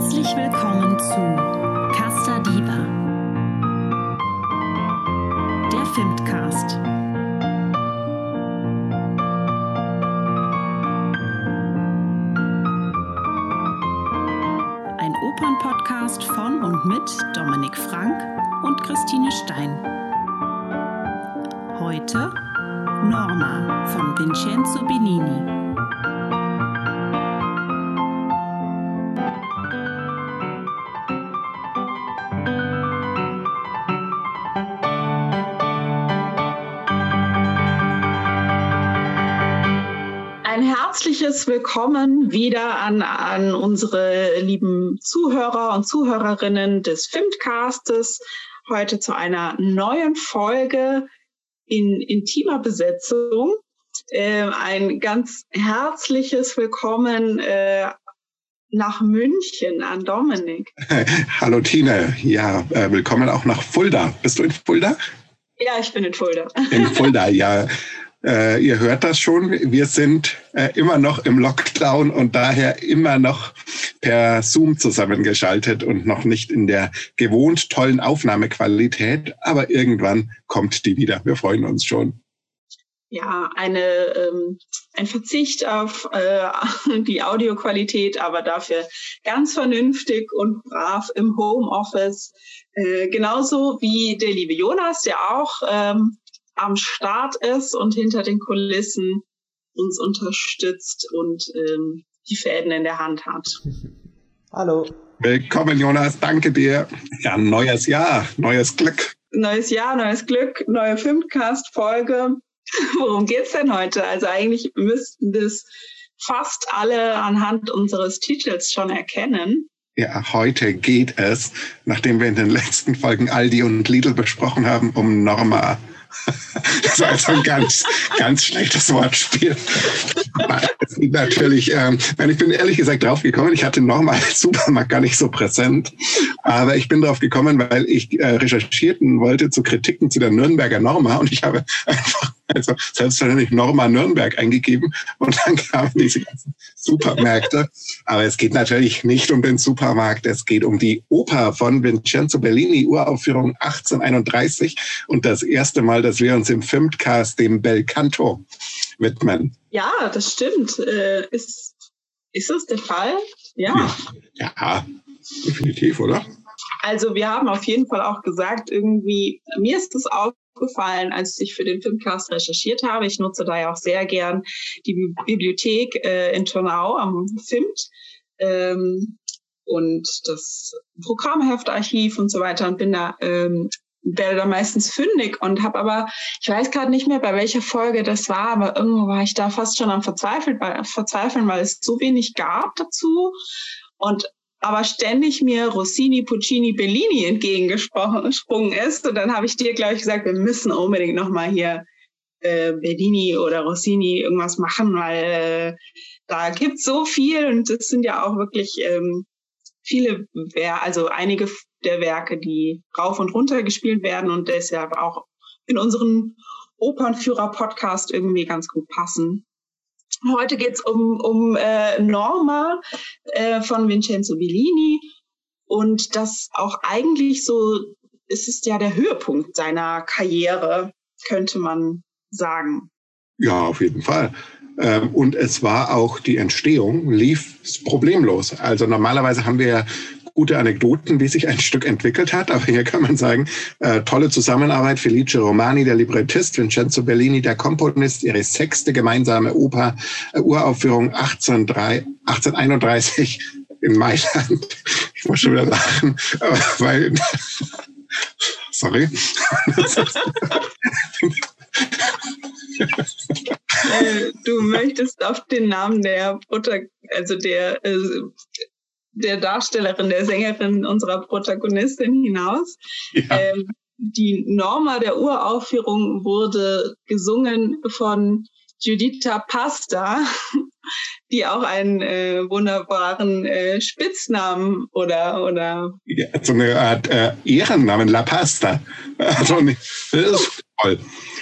Herzlich willkommen zu Casta Diva, der Filmcast. Ein Opernpodcast von und mit Dominik Frank und Christine Stein. Heute Norma von Vincenzo Bellini. Herzliches Willkommen wieder an, an unsere lieben Zuhörer und Zuhörerinnen des Filmcastes. Heute zu einer neuen Folge in intimer Besetzung. Äh, ein ganz herzliches Willkommen äh, nach München an Dominik. Hallo Tine, ja, äh, willkommen auch nach Fulda. Bist du in Fulda? Ja, ich bin in Fulda. In Fulda, ja. Äh, ihr hört das schon, wir sind äh, immer noch im Lockdown und daher immer noch per Zoom zusammengeschaltet und noch nicht in der gewohnt tollen Aufnahmequalität, aber irgendwann kommt die wieder. Wir freuen uns schon. Ja, eine, ähm, ein Verzicht auf äh, die Audioqualität, aber dafür ganz vernünftig und brav im Homeoffice. Äh, genauso wie der liebe Jonas, der auch ähm, am Start ist und hinter den Kulissen uns unterstützt und ähm, die Fäden in der Hand hat. Hallo. Willkommen, Jonas. Danke dir. Ja, neues Jahr, neues Glück. Neues Jahr, neues Glück, neue Filmcast-Folge. Worum geht's denn heute? Also eigentlich müssten das fast alle anhand unseres Titels schon erkennen. Ja, heute geht es, nachdem wir in den letzten Folgen Aldi und Lidl besprochen haben, um Norma. Das war also ein ganz, ganz schlechtes Wortspiel. Natürlich, ähm, ich bin ehrlich gesagt draufgekommen, ich hatte nochmal Supermarkt gar nicht so präsent, aber ich bin drauf gekommen, weil ich äh, recherchierten wollte zu Kritiken zu der Nürnberger Norma und ich habe einfach also selbstverständlich Norma Nürnberg eingegeben und dann kamen diese ganzen Supermärkte. Aber es geht natürlich nicht um den Supermarkt, es geht um die Oper von Vincenzo Bellini, Uraufführung 1831 und das erste Mal, dass wir uns im Filmcast dem Bel Canto widmen. Ja, das stimmt. Äh, ist, ist das der Fall? Ja. Ja, definitiv, oder? Also wir haben auf jeden Fall auch gesagt, irgendwie, mir ist auch aufgefallen, als ich für den Filmcast recherchiert habe. Ich nutze da ja auch sehr gern die Bibliothek äh, in Turnau am FIMT ähm, und das Programmheftarchiv und so weiter und bin da ähm, werde da meistens fündig und habe aber, ich weiß gerade nicht mehr, bei welcher Folge das war, aber irgendwo war ich da fast schon am Verzweifeln, weil, verzweifeln, weil es so wenig gab dazu. Und aber ständig mir Rossini, Puccini, Bellini entgegengesprungen ist. Und dann habe ich dir, glaube ich, gesagt, wir müssen unbedingt nochmal hier äh, Bellini oder Rossini irgendwas machen, weil äh, da gibt so viel und es sind ja auch wirklich ähm, viele, also einige der Werke, die rauf und runter gespielt werden und deshalb auch in unseren Opernführer-Podcast irgendwie ganz gut passen. Heute geht es um, um äh, Norma äh, von Vincenzo Bellini und das auch eigentlich so, es ist ja der Höhepunkt seiner Karriere, könnte man sagen. Ja, auf jeden Fall. Ähm, und es war auch die Entstehung, lief problemlos. Also normalerweise haben wir gute Anekdoten, wie sich ein Stück entwickelt hat. Aber hier kann man sagen, äh, tolle Zusammenarbeit. Felice Romani, der Librettist, Vincenzo Bellini, der Komponist, ihre sechste gemeinsame Oper, äh, Uraufführung 1803, 1831 in Mailand. Ich muss schon wieder lachen, weil, sorry. Äh, du möchtest auf den Namen der Mutter, also der äh, der Darstellerin, der Sängerin unserer Protagonistin hinaus. Ja. Ähm, die Norma der Uraufführung wurde gesungen von Juditha Pasta die auch einen äh, wunderbaren äh, Spitznamen oder oder ja, so eine Art äh, Ehrennamen La Pasta. Also, das ist toll.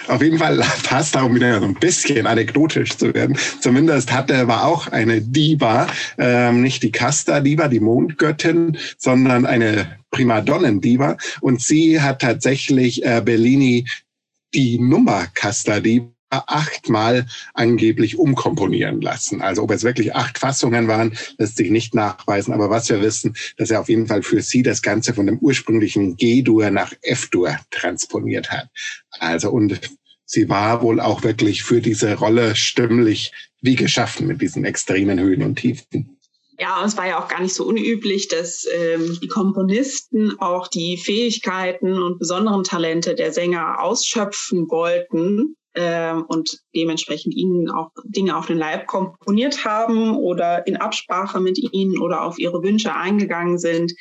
Auf jeden Fall passt auch wieder so ein bisschen anekdotisch zu werden. Zumindest hatte, war auch eine Diva, ähm, nicht die Casta-Diva, die Mondgöttin, sondern eine Primadonnen-Diva. Und sie hat tatsächlich äh, Bellini die Nummer Casta-Diva achtmal angeblich umkomponieren lassen. Also ob es wirklich acht Fassungen waren, lässt sich nicht nachweisen. Aber was wir wissen, dass er auf jeden Fall für sie das Ganze von dem ursprünglichen G-Dur nach F-Dur transponiert hat. Also und sie war wohl auch wirklich für diese Rolle stimmlich wie geschaffen mit diesen extremen Höhen und Tiefen. Ja, es war ja auch gar nicht so unüblich, dass ähm, die Komponisten auch die Fähigkeiten und besonderen Talente der Sänger ausschöpfen wollten ähm, und dementsprechend ihnen auch Dinge auf den Leib komponiert haben oder in Absprache mit ihnen oder auf ihre Wünsche eingegangen sind.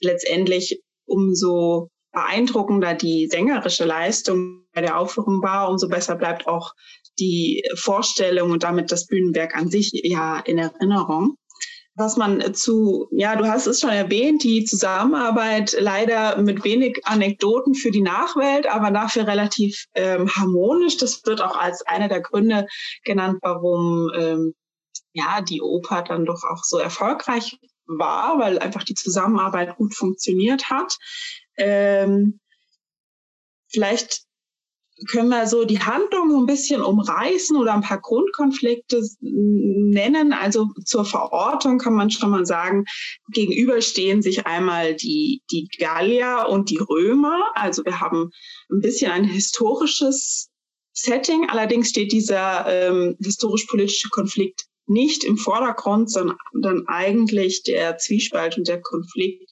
Letztendlich umso beeindruckender die sängerische Leistung bei der Aufführung war, umso besser bleibt auch die Vorstellung und damit das Bühnenwerk an sich ja in Erinnerung was man zu, ja, du hast es schon erwähnt, die Zusammenarbeit leider mit wenig Anekdoten für die Nachwelt, aber dafür relativ ähm, harmonisch. Das wird auch als einer der Gründe genannt, warum ähm, ja die Oper dann doch auch so erfolgreich war, weil einfach die Zusammenarbeit gut funktioniert hat. Ähm, vielleicht können wir so die Handlung ein bisschen umreißen oder ein paar Grundkonflikte nennen. Also zur Verortung kann man schon mal sagen, gegenüberstehen sich einmal die, die Gallier und die Römer. Also wir haben ein bisschen ein historisches Setting. Allerdings steht dieser ähm, historisch-politische Konflikt nicht im Vordergrund, sondern eigentlich der Zwiespalt und der Konflikt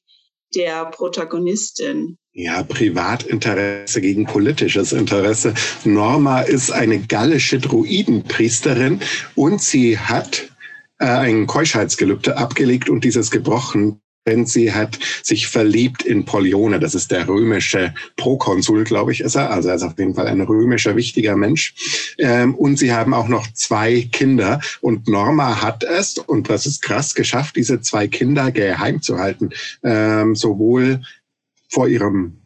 der Protagonistin. Ja, Privatinteresse gegen politisches Interesse. Norma ist eine gallische Druidenpriesterin und sie hat äh, ein Keuschheitsgelübde abgelegt und dieses gebrochen denn sie hat sich verliebt in Polione. Das ist der römische Prokonsul, glaube ich, ist er. Also er ist auf jeden Fall ein römischer wichtiger Mensch. Ähm, und sie haben auch noch zwei Kinder. Und Norma hat es, und das ist krass, geschafft, diese zwei Kinder geheim zu halten. Ähm, sowohl vor ihrem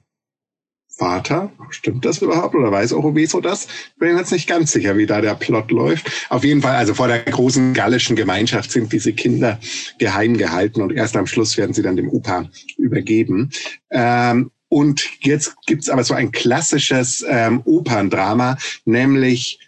Vater. Stimmt das überhaupt oder weiß Oroveso das? Bin jetzt nicht ganz sicher, wie da der Plot läuft. Auf jeden Fall, also vor der großen gallischen Gemeinschaft sind diese Kinder geheim gehalten und erst am Schluss werden sie dann dem Opa übergeben. Ähm, und jetzt gibt's aber so ein klassisches ähm, Operndrama, nämlich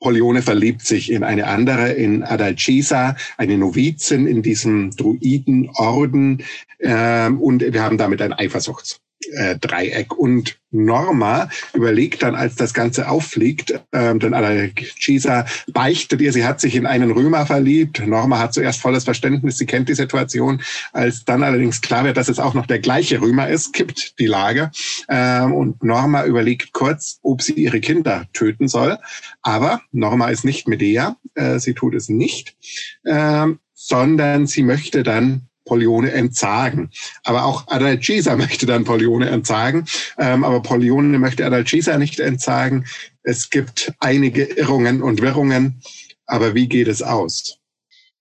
Polione verliebt sich in eine andere, in Adalcisa, eine Novizin in diesem Druidenorden. Ähm, und wir haben damit ein Eifersuchts äh, Dreieck. Und Norma überlegt dann, als das Ganze auffliegt, ähm, denn Alcisa beichtet ihr, sie hat sich in einen Römer verliebt. Norma hat zuerst volles Verständnis, sie kennt die Situation. Als dann allerdings klar wird, dass es auch noch der gleiche Römer ist, kippt die Lage. Ähm, und Norma überlegt kurz, ob sie ihre Kinder töten soll. Aber Norma ist nicht Medea, äh, sie tut es nicht, ähm, sondern sie möchte dann Polione entsagen. Aber auch Adalgisa möchte dann Polione entsagen. Ähm, aber Polione möchte Adalgisa nicht entsagen. Es gibt einige Irrungen und Wirrungen. Aber wie geht es aus?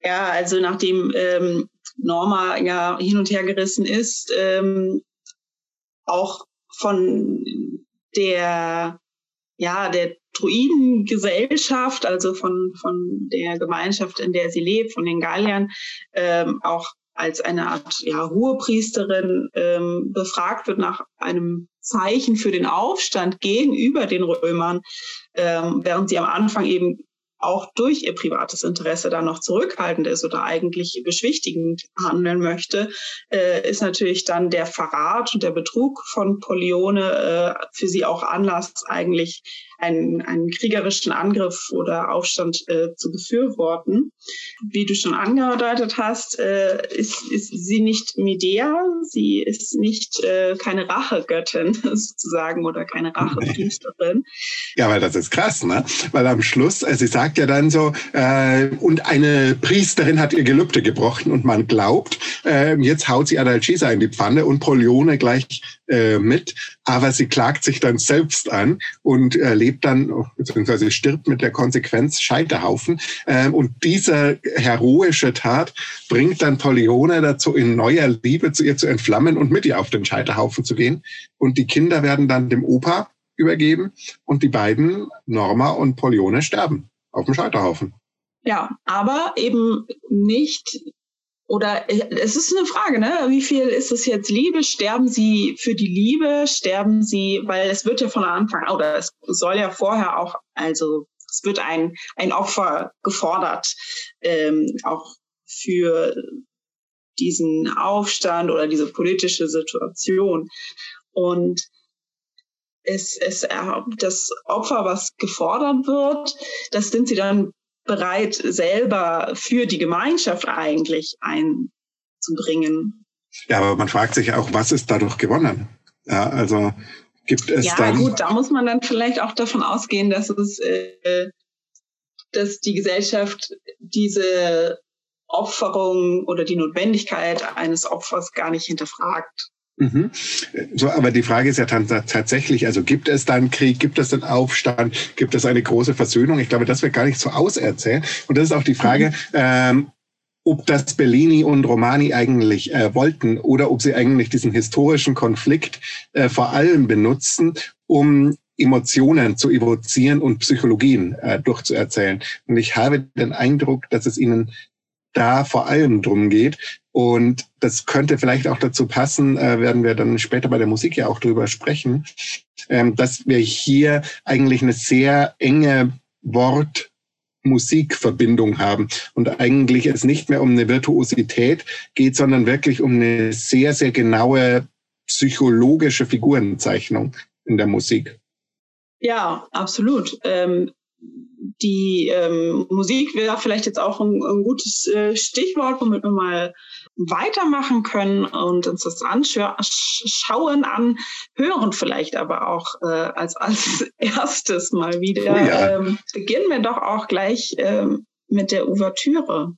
Ja, also nachdem ähm, Norma ja hin und her gerissen ist, ähm, auch von der ja, der Druidengesellschaft, also von, von der Gemeinschaft, in der sie lebt, von den Galliern, ähm, auch als eine Art ja, Hohepriesterin ähm, befragt wird nach einem Zeichen für den Aufstand gegenüber den Römern, ähm, während sie am Anfang eben auch durch ihr privates Interesse da noch zurückhaltend ist oder eigentlich beschwichtigend handeln möchte, äh, ist natürlich dann der Verrat und der Betrug von Polione äh, für sie auch Anlass, eigentlich einen, einen kriegerischen Angriff oder Aufstand äh, zu befürworten. Wie du schon angedeutet hast, äh, ist, ist sie nicht Medea, sie ist nicht äh, keine Rachegöttin sozusagen oder keine Rachepriesterin. Ja, weil das ist krass, ne? Weil am Schluss, äh, sie sagt ja dann so, äh, und eine Priesterin hat ihr Gelübde gebrochen und man glaubt, äh, jetzt haut sie Adalgisa in die Pfanne und Polione gleich äh, mit. Aber sie klagt sich dann selbst an und äh, lebt dann, beziehungsweise stirbt mit der Konsequenz Scheiterhaufen. Ähm, und diese heroische Tat bringt dann Polione dazu, in neuer Liebe zu ihr zu entflammen und mit ihr auf den Scheiterhaufen zu gehen. Und die Kinder werden dann dem Opa übergeben und die beiden, Norma und Polione, sterben auf dem Scheiterhaufen. Ja, aber eben nicht oder äh, es ist eine Frage, ne? Wie viel ist es jetzt Liebe? Sterben sie für die Liebe? Sterben sie, weil es wird ja von Anfang an, oder es soll ja vorher auch, also es wird ein, ein Opfer gefordert, ähm, auch für diesen Aufstand oder diese politische Situation. Und es, es, das Opfer, was gefordert wird, das sind sie dann bereit, selber für die Gemeinschaft eigentlich einzubringen. Ja, aber man fragt sich auch, was ist dadurch gewonnen? Ja, also gibt es ja, dann. Ja, gut, da muss man dann vielleicht auch davon ausgehen, dass es, äh, dass die Gesellschaft diese Opferung oder die Notwendigkeit eines Opfers gar nicht hinterfragt. Mhm. So, aber die Frage ist ja tatsächlich, also gibt es dann Krieg, gibt es dann Aufstand, gibt es eine große Versöhnung? Ich glaube, das wird gar nicht so auserzählt. Und das ist auch die Frage, mhm. ähm, ob das Bellini und Romani eigentlich äh, wollten oder ob sie eigentlich diesen historischen Konflikt äh, vor allem benutzen, um Emotionen zu evozieren und Psychologien äh, durchzuerzählen. Und ich habe den Eindruck, dass es ihnen da vor allem drum geht. Und das könnte vielleicht auch dazu passen, äh, werden wir dann später bei der Musik ja auch drüber sprechen, ähm, dass wir hier eigentlich eine sehr enge Wort Musikverbindung haben und eigentlich es nicht mehr um eine Virtuosität geht, sondern wirklich um eine sehr, sehr genaue psychologische Figurenzeichnung in der Musik. Ja, absolut. Ähm, die ähm, Musik wäre vielleicht jetzt auch ein, ein gutes äh, Stichwort, womit wir mal weitermachen können und uns das anschauen, anhören vielleicht aber auch äh, als, als erstes mal wieder. Oh ja. ähm, beginnen wir doch auch gleich ähm, mit der Ouvertüre.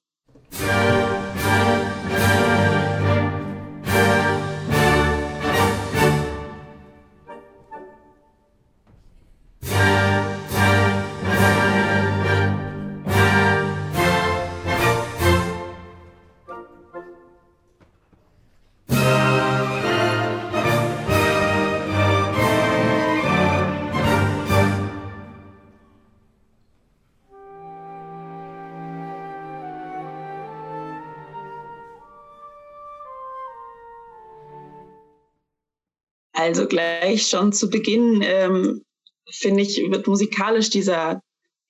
Also gleich schon zu Beginn, ähm, finde ich, wird musikalisch dieser,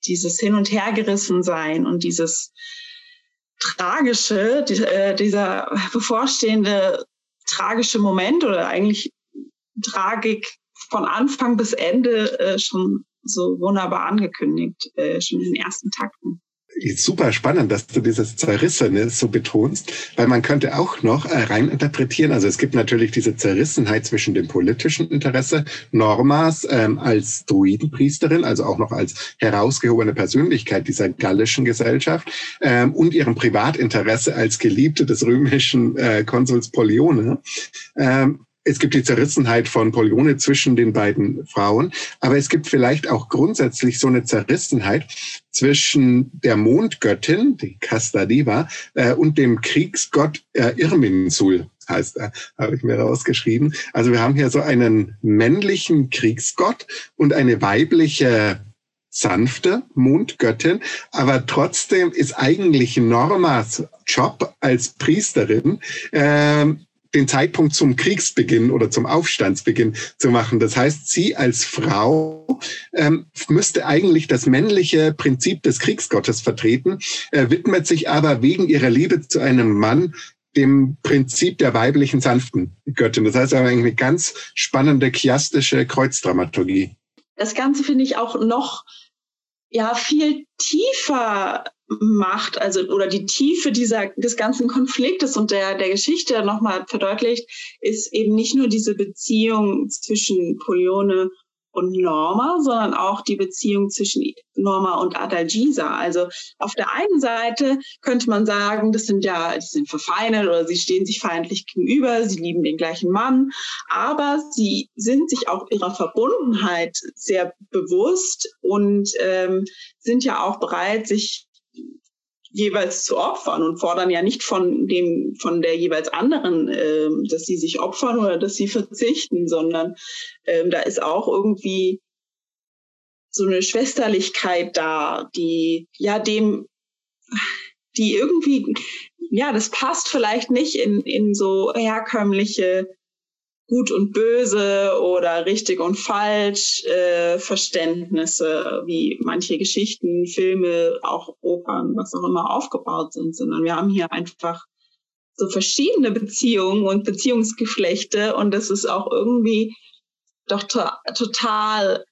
dieses Hin- und Hergerissen sein und dieses tragische, die, äh, dieser bevorstehende tragische Moment oder eigentlich Tragik von Anfang bis Ende äh, schon so wunderbar angekündigt, äh, schon in den ersten Takten super spannend, dass du dieses Zerrissene so betonst, weil man könnte auch noch äh, rein interpretieren. Also es gibt natürlich diese Zerrissenheit zwischen dem politischen Interesse Normas ähm, als Druidenpriesterin, also auch noch als herausgehobene Persönlichkeit dieser gallischen Gesellschaft ähm, und ihrem Privatinteresse als Geliebte des römischen äh, Konsuls Polione. Ähm, es gibt die Zerrissenheit von Polione zwischen den beiden Frauen, aber es gibt vielleicht auch grundsätzlich so eine Zerrissenheit zwischen der Mondgöttin, die Casta Diva, äh, und dem Kriegsgott äh, Irminsul heißt er, habe ich mir rausgeschrieben. Also wir haben hier so einen männlichen Kriegsgott und eine weibliche sanfte Mondgöttin, aber trotzdem ist eigentlich Normas Job als Priesterin ähm, den Zeitpunkt zum Kriegsbeginn oder zum Aufstandsbeginn zu machen. Das heißt, sie als Frau ähm, müsste eigentlich das männliche Prinzip des Kriegsgottes vertreten, äh, widmet sich aber wegen ihrer Liebe zu einem Mann dem Prinzip der weiblichen sanften Göttin. Das heißt aber eigentlich eine ganz spannende chiastische Kreuzdramaturgie. Das Ganze finde ich auch noch ja viel tiefer macht, also oder die Tiefe dieser des ganzen Konfliktes und der der Geschichte nochmal verdeutlicht, ist eben nicht nur diese Beziehung zwischen Polione und Norma, sondern auch die Beziehung zwischen Norma und Adalgisa. Also auf der einen Seite könnte man sagen, das sind ja, die sind verfeindet oder sie stehen sich feindlich gegenüber, sie lieben den gleichen Mann, aber sie sind sich auch ihrer Verbundenheit sehr bewusst und ähm, sind ja auch bereit, sich jeweils zu opfern und fordern ja nicht von dem von der jeweils anderen, äh, dass sie sich opfern oder dass sie verzichten, sondern ähm, da ist auch irgendwie so eine Schwesterlichkeit da, die ja dem, die irgendwie, ja, das passt vielleicht nicht in, in so herkömmliche Gut und Böse oder richtig und falsch äh, Verständnisse, wie manche Geschichten, Filme, auch Opern, was auch immer aufgebaut sind, sondern wir haben hier einfach so verschiedene Beziehungen und Beziehungsgeflechte und das ist auch irgendwie doch to total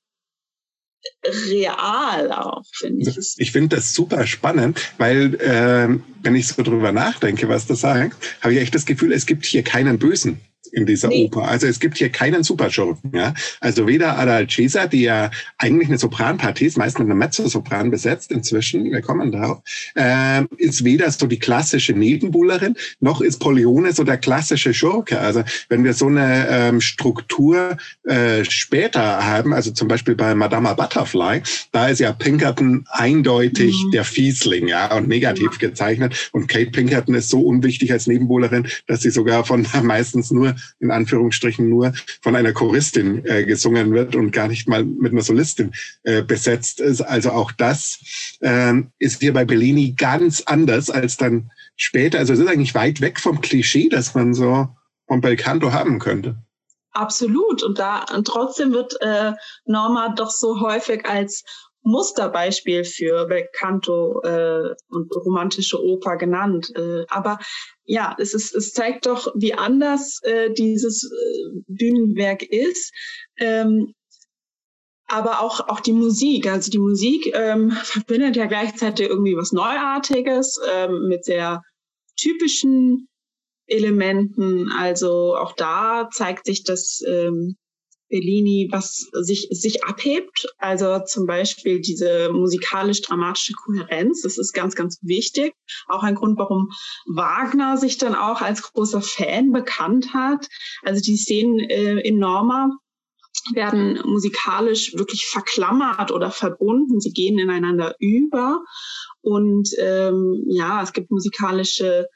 real auch, finde ich. Ich finde das super spannend, weil äh, wenn ich so drüber nachdenke, was du sagst, habe ich echt das Gefühl, es gibt hier keinen Bösen in dieser nee. Oper. Also es gibt hier keinen Superschurken. Ja? Also weder Adalcesa, die ja eigentlich eine Sopranpartie ist, meist mit einem Mezzosopran besetzt inzwischen, wir kommen darauf, äh, ist weder so die klassische Nebenbuhlerin, noch ist Polione so der klassische Schurke. Also wenn wir so eine ähm, Struktur äh, später haben, also zum Beispiel bei Madama Butterfly, da ist ja Pinkerton eindeutig mhm. der Fiesling ja, und negativ ja. gezeichnet. Und Kate Pinkerton ist so unwichtig als Nebenbuhlerin, dass sie sogar von meistens nur in Anführungsstrichen nur von einer Choristin äh, gesungen wird und gar nicht mal mit einer Solistin äh, besetzt ist. Also auch das äh, ist hier bei Bellini ganz anders als dann später. Also es ist eigentlich weit weg vom Klischee, das man so vom Belcanto haben könnte. Absolut. Und da und trotzdem wird äh, Norma doch so häufig als Musterbeispiel für Belcanto äh, und romantische Oper genannt. Äh, aber ja, es, ist, es zeigt doch, wie anders äh, dieses äh, Bühnenwerk ist. Ähm, aber auch, auch die Musik. Also die Musik ähm, verbindet ja gleichzeitig irgendwie was Neuartiges ähm, mit sehr typischen Elementen. Also auch da zeigt sich, dass ähm, Bellini, was sich, sich abhebt. Also zum Beispiel diese musikalisch-dramatische Kohärenz. Das ist ganz, ganz wichtig. Auch ein Grund, warum Wagner sich dann auch als großer Fan bekannt hat. Also die Szenen äh, in Norma werden musikalisch wirklich verklammert oder verbunden. Sie gehen ineinander über. Und ähm, ja, es gibt musikalische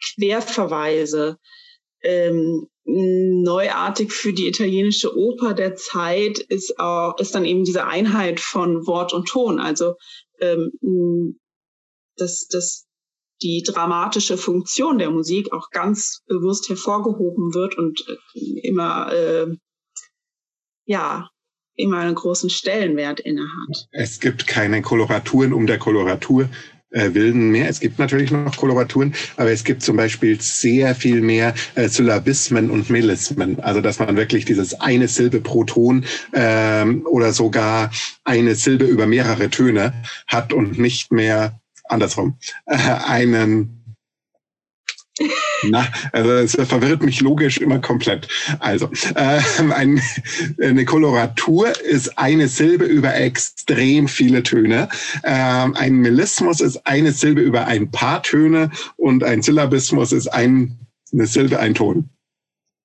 Querverweise. Ähm, neuartig für die italienische Oper der Zeit ist auch, ist dann eben diese Einheit von Wort und Ton. Also ähm, dass, dass die dramatische Funktion der Musik auch ganz bewusst hervorgehoben wird und äh, immer äh, ja immer einen großen Stellenwert innehat. Es gibt keine Koloraturen um der Koloratur äh, wilden mehr. Es gibt natürlich noch Koloraturen, aber es gibt zum Beispiel sehr viel mehr äh, Syllabismen und Melismen. Also dass man wirklich dieses eine Silbe pro Ton ähm, oder sogar eine Silbe über mehrere Töne hat und nicht mehr andersrum äh, einen na, also es verwirrt mich logisch immer komplett. Also, äh, ein, eine Koloratur ist eine Silbe über extrem viele Töne. Ähm, ein Melismus ist eine Silbe über ein paar Töne und ein Syllabismus ist ein, eine Silbe, ein Ton.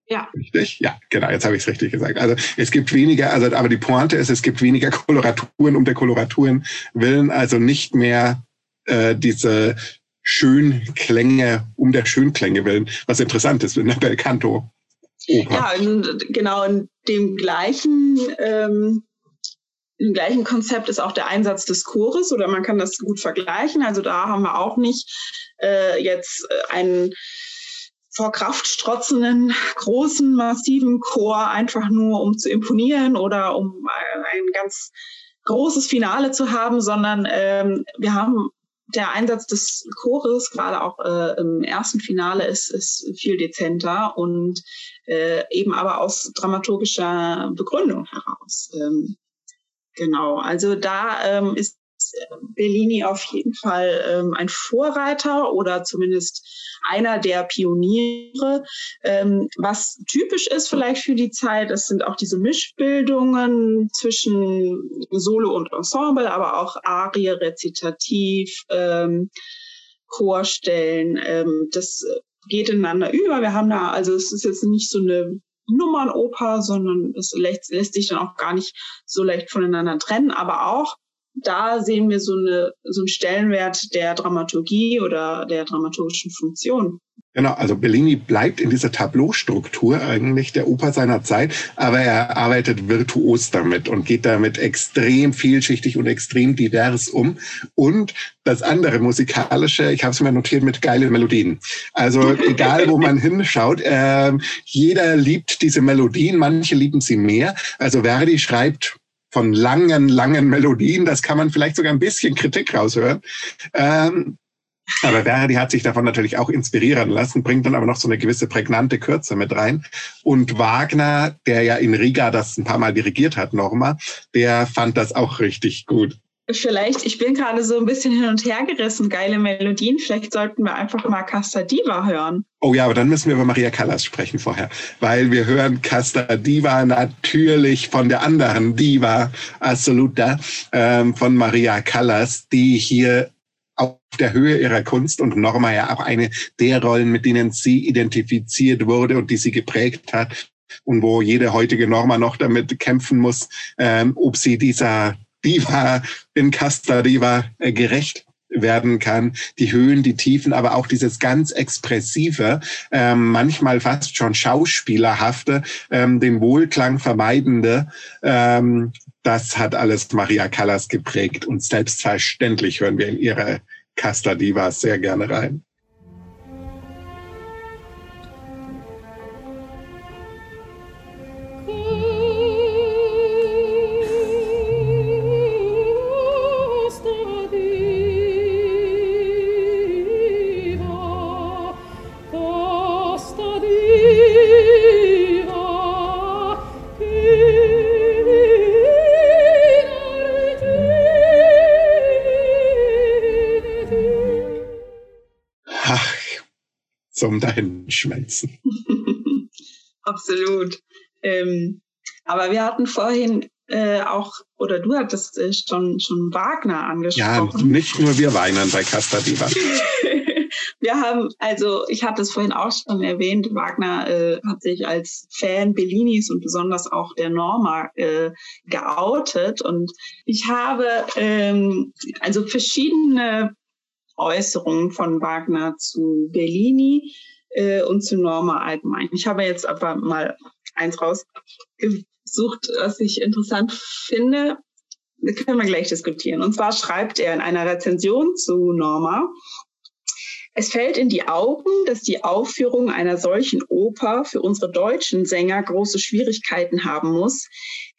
Ja. Richtig? Ja, genau, jetzt habe ich es richtig gesagt. Also es gibt weniger, also aber die Pointe ist, es gibt weniger Koloraturen um der Koloraturen willen, also nicht mehr äh, diese Schönklänge um der Schönklänge willen, was interessant ist in der Belcanto. Oper. Ja, in, genau in dem gleichen ähm, im gleichen Konzept ist auch der Einsatz des Chores oder man kann das gut vergleichen. Also da haben wir auch nicht äh, jetzt äh, einen vor Kraft strotzenden, großen, massiven Chor einfach nur um zu imponieren oder um ein ganz großes Finale zu haben, sondern ähm, wir haben der Einsatz des Chores, gerade auch äh, im ersten Finale, ist, ist viel dezenter und äh, eben aber aus dramaturgischer Begründung heraus. Ähm, genau, also da ähm, ist Bellini auf jeden Fall ähm, ein Vorreiter oder zumindest einer der Pioniere. Ähm, was typisch ist vielleicht für die Zeit, das sind auch diese Mischbildungen zwischen Solo und Ensemble, aber auch Arie, Rezitativ, ähm, Chorstellen. Ähm, das geht ineinander über. Wir haben da, also es ist jetzt nicht so eine Nummernoper, sondern es lässt, lässt sich dann auch gar nicht so leicht voneinander trennen, aber auch da sehen wir so, eine, so einen Stellenwert der Dramaturgie oder der dramaturgischen Funktion. Genau, also Bellini bleibt in dieser Tableaustruktur eigentlich der Oper seiner Zeit, aber er arbeitet virtuos damit und geht damit extrem vielschichtig und extrem divers um. Und das andere musikalische, ich habe es mir notiert mit geile Melodien. Also egal, wo man hinschaut, äh, jeder liebt diese Melodien, manche lieben sie mehr. Also Verdi schreibt von langen, langen Melodien. Das kann man vielleicht sogar ein bisschen Kritik raushören. Ähm, aber Verdi hat sich davon natürlich auch inspirieren lassen, bringt dann aber noch so eine gewisse prägnante Kürze mit rein. Und Wagner, der ja in Riga das ein paar Mal dirigiert hat, nochmal, der fand das auch richtig gut. Vielleicht, ich bin gerade so ein bisschen hin und her gerissen, geile Melodien. Vielleicht sollten wir einfach mal Casta Diva hören. Oh ja, aber dann müssen wir über Maria Callas sprechen vorher, weil wir hören Casta Diva natürlich von der anderen Diva Assoluta, ähm, von Maria Callas, die hier auf der Höhe ihrer Kunst und Norma ja auch eine der Rollen, mit denen sie identifiziert wurde und die sie geprägt hat und wo jede heutige Norma noch damit kämpfen muss, ähm, ob sie dieser Diva in Casta Diva äh, gerecht werden kann, die Höhen, die Tiefen, aber auch dieses ganz expressive, ähm, manchmal fast schon schauspielerhafte, ähm, den Wohlklang vermeidende, ähm, das hat alles Maria Callas geprägt und selbstverständlich hören wir in ihre Casta Diva sehr gerne rein. Zum Dahinschmelzen. Absolut. Ähm, aber wir hatten vorhin äh, auch, oder du hattest äh, schon, schon Wagner angesprochen. Ja, nicht nur wir weinen bei Casta Diva. wir haben, also ich hatte es vorhin auch schon erwähnt, Wagner äh, hat sich als Fan Bellinis und besonders auch der Norma äh, geoutet. Und ich habe ähm, also verschiedene Äußerungen von Wagner zu Bellini äh, und zu Norma allgemein. Ich habe jetzt aber mal eins rausgesucht, was ich interessant finde. Das können wir gleich diskutieren. Und zwar schreibt er in einer Rezension zu Norma, es fällt in die Augen, dass die Aufführung einer solchen Oper für unsere deutschen Sänger große Schwierigkeiten haben muss,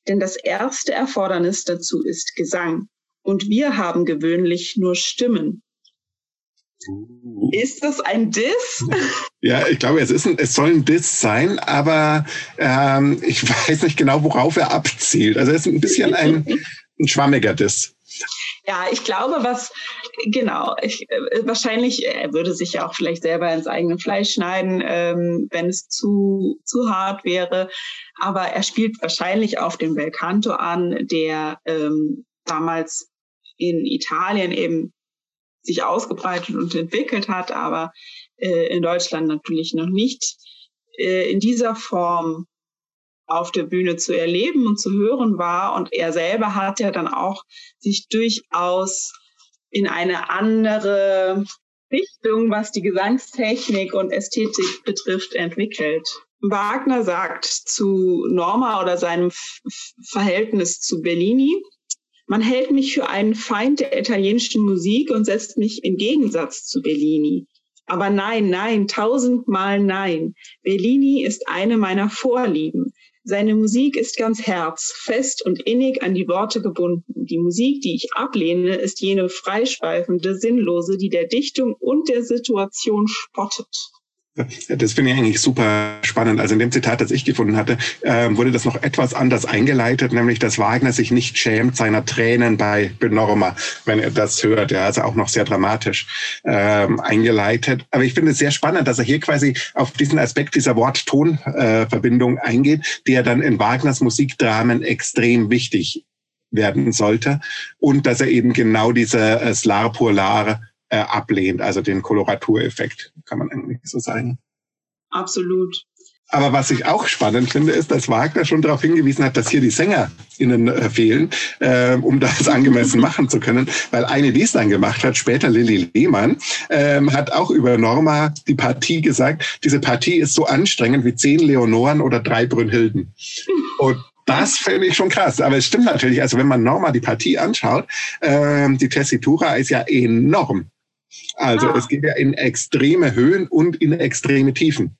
denn das erste Erfordernis dazu ist Gesang. Und wir haben gewöhnlich nur Stimmen. Uh. Ist das ein Diss? Ja, ich glaube, es, ist ein, es soll ein Diss sein, aber ähm, ich weiß nicht genau, worauf er abzielt. Also es ist ein bisschen ein, ein schwammiger Diss. Ja, ich glaube, was genau, ich, äh, wahrscheinlich, er würde sich ja auch vielleicht selber ins eigene Fleisch schneiden, ähm, wenn es zu, zu hart wäre. Aber er spielt wahrscheinlich auf den Belcanto an, der ähm, damals in Italien eben sich ausgebreitet und entwickelt hat, aber äh, in Deutschland natürlich noch nicht äh, in dieser Form auf der Bühne zu erleben und zu hören war. Und er selber hat ja dann auch sich durchaus in eine andere Richtung, was die Gesangstechnik und Ästhetik betrifft, entwickelt. Wagner sagt zu Norma oder seinem Verhältnis zu Bellini, man hält mich für einen Feind der italienischen Musik und setzt mich im Gegensatz zu Bellini. Aber nein, nein, tausendmal nein. Bellini ist eine meiner Vorlieben. Seine Musik ist ganz Herz, fest und innig an die Worte gebunden. Die Musik, die ich ablehne, ist jene freischweifende, sinnlose, die der Dichtung und der Situation spottet. Das finde ich eigentlich super spannend. Also in dem Zitat, das ich gefunden hatte, äh, wurde das noch etwas anders eingeleitet, nämlich dass Wagner sich nicht schämt seiner Tränen bei Benorma, wenn er das hört. Ja, also auch noch sehr dramatisch ähm, eingeleitet. Aber ich finde es sehr spannend, dass er hier quasi auf diesen Aspekt dieser Wort-Ton-Verbindung äh, eingeht, der dann in Wagners Musikdramen extrem wichtig werden sollte und dass er eben genau diese äh, Slar pour l'art äh, ablehnt, also den Koloratureffekt, kann man eigentlich so sagen. Absolut. Aber was ich auch spannend finde, ist, dass Wagner schon darauf hingewiesen hat, dass hier die SängerInnen äh, fehlen, äh, um das angemessen machen zu können. Weil eine, die es dann gemacht hat, später Lilly Lehmann, ähm, hat auch über Norma die Partie gesagt, diese Partie ist so anstrengend wie zehn Leonoren oder drei Brünnhilden. Und das finde ich schon krass. Aber es stimmt natürlich, also wenn man Norma die Partie anschaut, ähm, die Tessitura ist ja enorm. Also ah. es geht ja in extreme Höhen und in extreme Tiefen.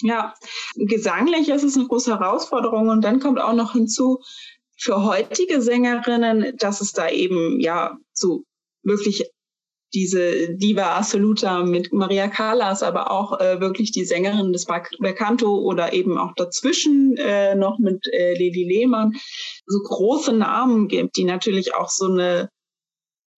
Ja, gesanglich ist es eine große Herausforderung und dann kommt auch noch hinzu, für heutige Sängerinnen, dass es da eben ja so wirklich diese Diva Assoluta mit Maria Callas, aber auch äh, wirklich die Sängerin des Belcanto oder eben auch dazwischen äh, noch mit äh, Lili Lehmann, so große Namen gibt, die natürlich auch so eine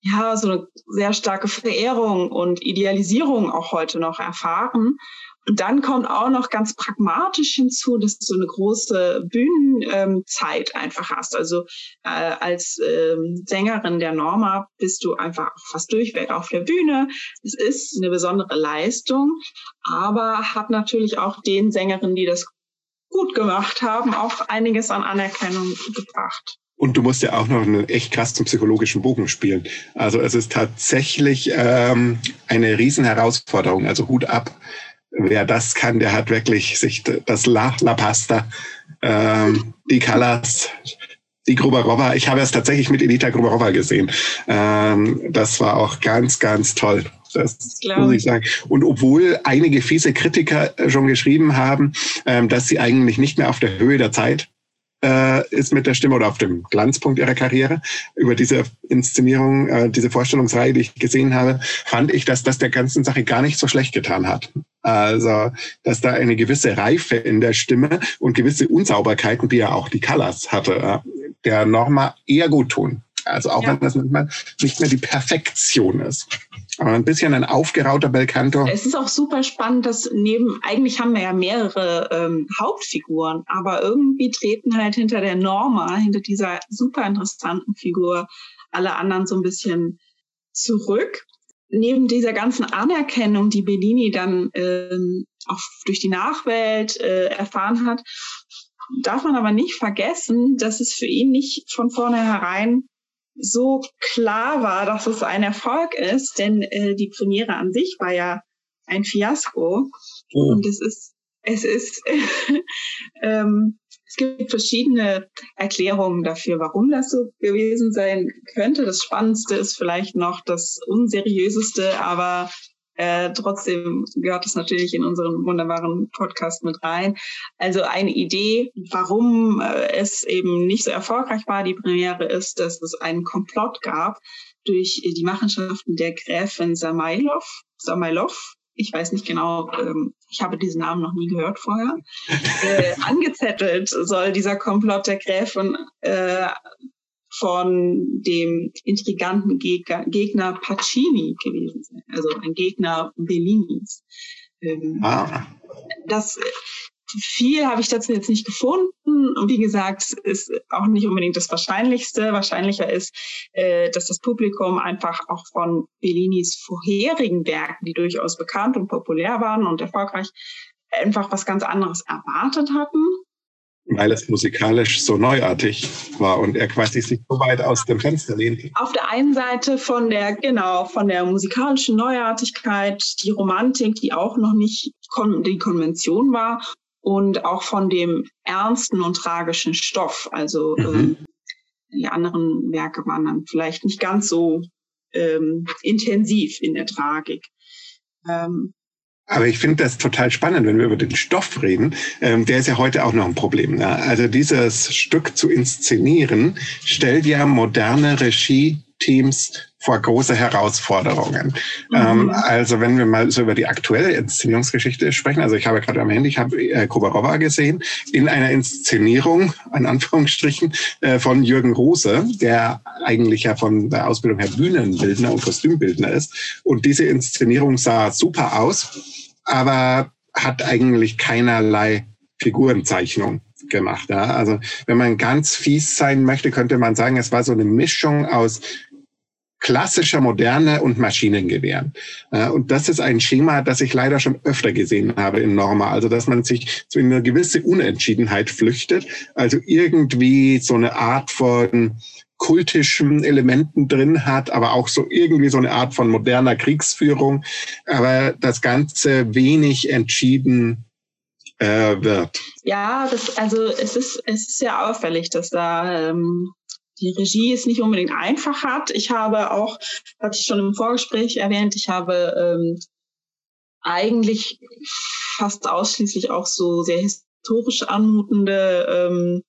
ja, so eine sehr starke Verehrung und Idealisierung auch heute noch erfahren. Und dann kommt auch noch ganz pragmatisch hinzu, dass du so eine große Bühnenzeit ähm, einfach hast. Also äh, als ähm, Sängerin der Norma bist du einfach fast durchweg auf der Bühne. Es ist eine besondere Leistung, aber hat natürlich auch den Sängerinnen, die das gut gemacht haben, auch einiges an Anerkennung gebracht. Und du musst ja auch noch einen echt krassen psychologischen Bogen spielen. Also es ist tatsächlich ähm, eine Riesenherausforderung. Also Hut ab. Wer das kann, der hat wirklich sich das La, La Pasta, ähm, die Colors, die Gruberova. Ich habe es tatsächlich mit Edita Gruberova gesehen. Ähm, das war auch ganz, ganz toll. Das muss ich sagen. Und obwohl einige fiese Kritiker schon geschrieben haben, ähm, dass sie eigentlich nicht mehr auf der Höhe der Zeit äh, ist mit der Stimme oder auf dem Glanzpunkt ihrer Karriere über diese Inszenierung, äh, diese Vorstellungsreihe, die ich gesehen habe, fand ich, dass das der ganzen Sache gar nicht so schlecht getan hat. Also, dass da eine gewisse Reife in der Stimme und gewisse Unsauberkeiten, die ja auch die Callas hatte, äh, der Norma eher gut tun. Also auch ja. wenn das manchmal nicht mehr die Perfektion ist. Aber ein bisschen ein aufgerauter Belcanto. Es ist auch super spannend, dass neben, eigentlich haben wir ja mehrere ähm, Hauptfiguren, aber irgendwie treten halt hinter der Norma, hinter dieser super interessanten Figur, alle anderen so ein bisschen zurück. Neben dieser ganzen Anerkennung, die Bellini dann ähm, auch durch die Nachwelt äh, erfahren hat, darf man aber nicht vergessen, dass es für ihn nicht von vornherein so klar war, dass es ein Erfolg ist, denn äh, die Premiere an sich war ja ein Fiasko. Oh. Und es ist, es ist, ähm, es gibt verschiedene Erklärungen dafür, warum das so gewesen sein könnte. Das Spannendste ist vielleicht noch das Unseriöseste, aber äh, trotzdem gehört es natürlich in unseren wunderbaren Podcast mit rein. Also eine Idee, warum äh, es eben nicht so erfolgreich war, die Premiere ist, dass es einen Komplott gab durch die Machenschaften der Gräfin Samailov, Samailov, ich weiß nicht genau, ähm, ich habe diesen Namen noch nie gehört vorher, äh, angezettelt soll dieser Komplott der Gräfin äh, von dem intriganten Gegner, Gegner Pacini gewesen sein, also ein Gegner Bellinis. Ähm, ah. Das viel habe ich dazu jetzt nicht gefunden. Und wie gesagt, ist auch nicht unbedingt das Wahrscheinlichste. Wahrscheinlicher ist, äh, dass das Publikum einfach auch von Bellinis vorherigen Werken, die durchaus bekannt und populär waren und erfolgreich, einfach was ganz anderes erwartet hatten weil es musikalisch so neuartig war und er quasi sich so weit aus dem Fenster lehnte. Auf der einen Seite von der, genau, von der musikalischen Neuartigkeit, die Romantik, die auch noch nicht kon die Konvention war und auch von dem ernsten und tragischen Stoff. Also mhm. ähm, die anderen Werke waren dann vielleicht nicht ganz so ähm, intensiv in der Tragik. Ähm, aber ich finde das total spannend, wenn wir über den Stoff reden. Ähm, der ist ja heute auch noch ein Problem. Ne? Also dieses Stück zu inszenieren, stellt ja moderne Regie-Teams vor große Herausforderungen. Mhm. Ähm, also wenn wir mal so über die aktuelle Inszenierungsgeschichte sprechen, also ich habe gerade am Handy, ich habe äh, Kobarova gesehen, in einer Inszenierung, in Anführungsstrichen, äh, von Jürgen Rose, der eigentlich ja von der Ausbildung her Bühnenbildner und Kostümbildner ist. Und diese Inszenierung sah super aus, aber hat eigentlich keinerlei Figurenzeichnung gemacht. Ja? Also wenn man ganz fies sein möchte, könnte man sagen, es war so eine Mischung aus klassischer Moderne und Maschinengewehren. Und das ist ein Schema, das ich leider schon öfter gesehen habe in Norma. Also, dass man sich zu einer gewisse Unentschiedenheit flüchtet. Also irgendwie so eine Art von kultischen Elementen drin hat, aber auch so irgendwie so eine Art von moderner Kriegsführung. Aber das Ganze wenig entschieden äh, wird. Ja, das, also es ist, es ist sehr auffällig, dass da ähm, die Regie es nicht unbedingt einfach hat. Ich habe auch, hatte ich schon im Vorgespräch erwähnt, ich habe ähm, eigentlich fast ausschließlich auch so sehr historisch anmutende ähm,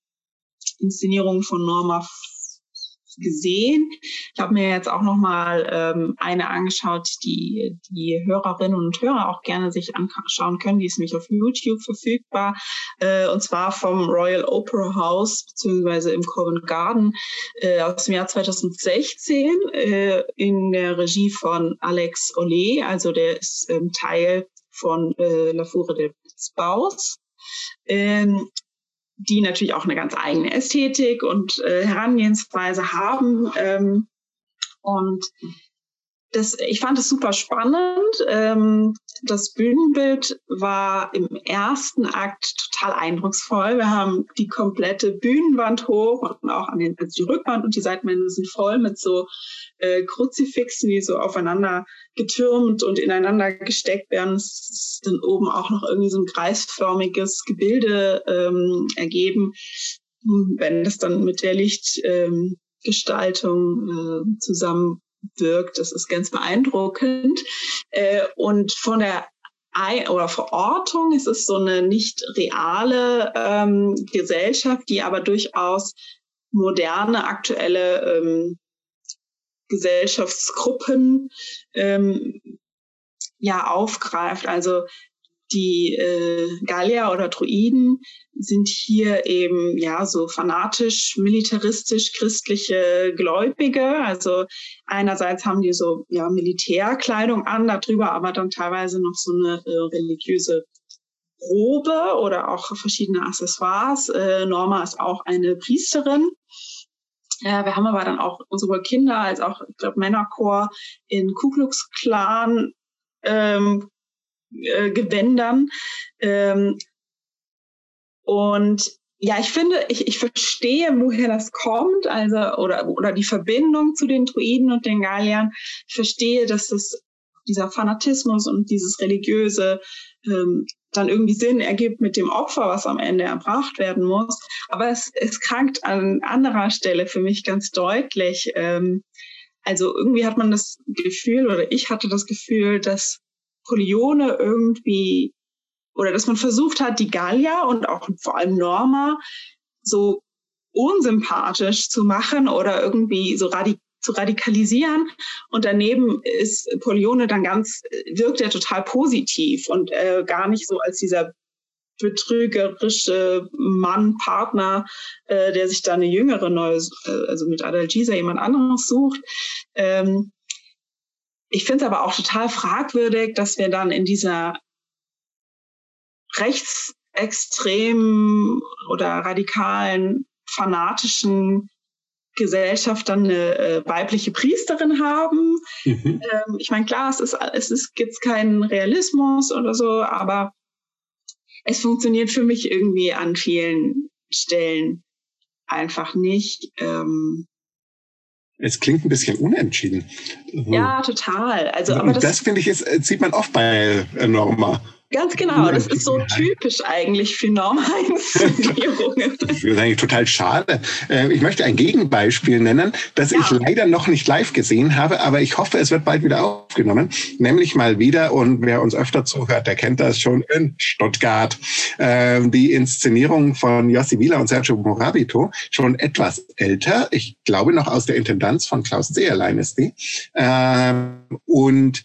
Inszenierungen von Norma gesehen. Ich habe mir jetzt auch noch mal ähm, eine angeschaut, die die Hörerinnen und Hörer auch gerne sich anschauen können. Die ist nämlich auf YouTube verfügbar äh, und zwar vom Royal Opera House beziehungsweise im Covent Garden äh, aus dem Jahr 2016 äh, in der Regie von Alex Olé. Also der ist ähm, Teil von äh, La Foure des Baus. Ähm, die natürlich auch eine ganz eigene Ästhetik und äh, Herangehensweise haben. Ähm, und das, ich fand es super spannend. Ähm, das Bühnenbild war im ersten Akt total eindrucksvoll. Wir haben die komplette Bühnenwand hoch und auch an den, also die Rückwand und die Seitenwände sind voll mit so äh, Kruzifixen, die so aufeinander getürmt und ineinander gesteckt werden. Es ist dann oben auch noch irgendwie so ein kreisförmiges Gebilde ähm, ergeben. Wenn das dann mit der Lichtgestaltung ähm, äh, zusammen wirkt. Das ist ganz beeindruckend. Äh, und von der Ei oder Verortung ist es so eine nicht reale ähm, Gesellschaft, die aber durchaus moderne, aktuelle ähm, Gesellschaftsgruppen ähm, ja aufgreift. Also die äh, Gallier oder Druiden sind hier eben ja so fanatisch, militaristisch christliche Gläubige. Also einerseits haben die so ja Militärkleidung an, darüber aber dann teilweise noch so eine äh, religiöse Robe oder auch verschiedene Accessoires. Äh, Norma ist auch eine Priesterin. Äh, wir haben aber dann auch sowohl Kinder als auch, ich glaube, Männerchor in Ku Klux Klan ähm, äh, Gewändern. Ähm, und ja, ich finde, ich, ich verstehe, woher das kommt, also oder oder die Verbindung zu den Druiden und den Galliern. Ich verstehe, dass das dieser Fanatismus und dieses religiöse ähm, dann irgendwie Sinn ergibt mit dem Opfer, was am Ende erbracht werden muss. Aber es, es krankt an anderer Stelle für mich ganz deutlich. Ähm, also irgendwie hat man das Gefühl oder ich hatte das Gefühl, dass Polione irgendwie oder dass man versucht hat, die Gallier und auch vor allem Norma so unsympathisch zu machen oder irgendwie so radik zu radikalisieren. Und daneben ist Polione dann ganz, wirkt er total positiv und äh, gar nicht so als dieser betrügerische Mann, Partner, äh, der sich da eine jüngere neue, äh, also mit Adalgisa jemand anderes sucht. Ähm, ich finde es aber auch total fragwürdig, dass wir dann in dieser rechtsextremen oder radikalen, fanatischen Gesellschaft dann eine äh, weibliche Priesterin haben. Mhm. Ähm, ich meine, klar, es ist, es ist jetzt kein Realismus oder so, aber es funktioniert für mich irgendwie an vielen Stellen einfach nicht. Ähm, es klingt ein bisschen unentschieden. Ja, total. Also, aber das, das finde ich, ist, sieht man oft bei Norma. Ganz genau, das ist so typisch eigentlich für Norma-Inszenierungen. das ist eigentlich total schade. Äh, ich möchte ein Gegenbeispiel nennen, das ja. ich leider noch nicht live gesehen habe, aber ich hoffe, es wird bald wieder aufgenommen. Nämlich mal wieder, und wer uns öfter zuhört, der kennt das schon in Stuttgart, ähm, die Inszenierung von Jossi Wieler und Sergio Morabito, schon etwas älter. Ich glaube noch aus der Intendanz von Klaus Zeherlein ist die. Ähm, und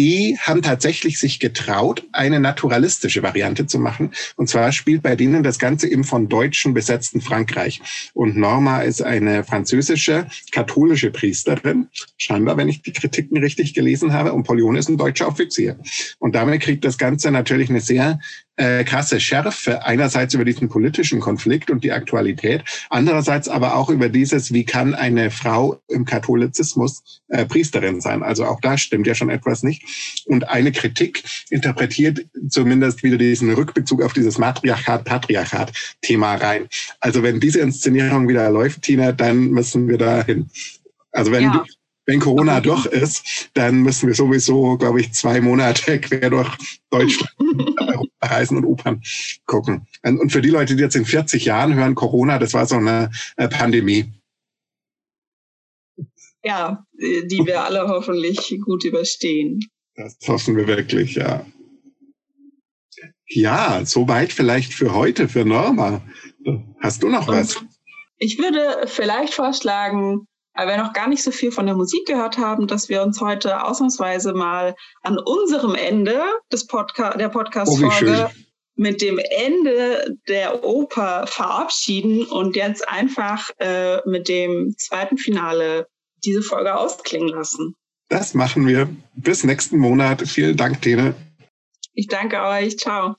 die haben tatsächlich sich getraut, eine naturalistische Variante zu machen. Und zwar spielt bei denen das Ganze im von Deutschen besetzten Frankreich. Und Norma ist eine französische katholische Priesterin, scheinbar, wenn ich die Kritiken richtig gelesen habe. Und Polion ist ein deutscher Offizier. Und damit kriegt das Ganze natürlich eine sehr äh, krasse Schärfe, einerseits über diesen politischen Konflikt und die Aktualität, andererseits aber auch über dieses, wie kann eine Frau im Katholizismus äh, Priesterin sein. Also auch da stimmt ja schon etwas nicht. Und eine Kritik interpretiert zumindest wieder diesen Rückbezug auf dieses Matriarchat-Patriarchat-Thema rein. Also wenn diese Inszenierung wieder läuft, Tina, dann müssen wir da hin. Also wenn ja wenn Corona doch ist, dann müssen wir sowieso, glaube ich, zwei Monate quer durch Deutschland reisen und Opern gucken. Und für die Leute, die jetzt in 40 Jahren hören, Corona, das war so eine äh, Pandemie. Ja, die wir alle hoffentlich gut überstehen. Das hoffen wir wirklich, ja. Ja, soweit vielleicht für heute, für Norma. Hast du noch was? Ich würde vielleicht vorschlagen, weil wir noch gar nicht so viel von der Musik gehört haben, dass wir uns heute ausnahmsweise mal an unserem Ende des Podca der Podcast-Folge oh, mit dem Ende der Oper verabschieden und jetzt einfach äh, mit dem zweiten Finale diese Folge ausklingen lassen. Das machen wir. Bis nächsten Monat. Vielen Dank, Tene. Ich danke euch. Ciao.